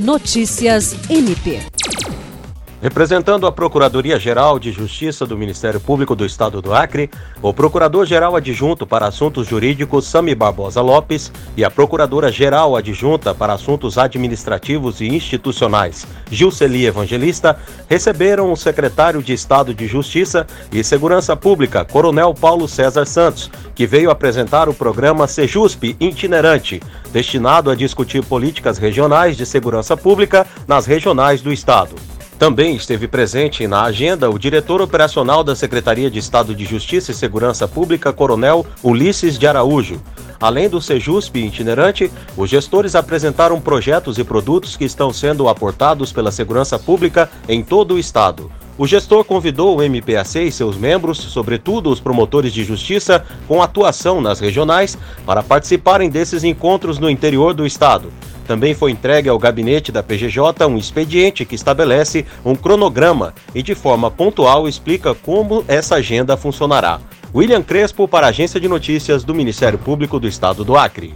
Notícias MP. Representando a Procuradoria-Geral de Justiça do Ministério Público do Estado do Acre, o Procurador-Geral Adjunto para Assuntos Jurídicos Sami Barbosa Lopes e a Procuradora-Geral Adjunta para Assuntos Administrativos e Institucionais, Gilceli Evangelista, receberam o Secretário de Estado de Justiça e Segurança Pública, Coronel Paulo César Santos, que veio apresentar o programa Sejusp Itinerante, destinado a discutir políticas regionais de segurança pública nas regionais do Estado. Também esteve presente na agenda o diretor operacional da Secretaria de Estado de Justiça e Segurança Pública, Coronel Ulisses de Araújo. Além do Sejusp itinerante, os gestores apresentaram projetos e produtos que estão sendo aportados pela segurança pública em todo o estado. O gestor convidou o MPAC e seus membros, sobretudo os promotores de justiça com atuação nas regionais, para participarem desses encontros no interior do estado. Também foi entregue ao gabinete da PGJ um expediente que estabelece um cronograma e, de forma pontual, explica como essa agenda funcionará. William Crespo, para a Agência de Notícias do Ministério Público do Estado do Acre.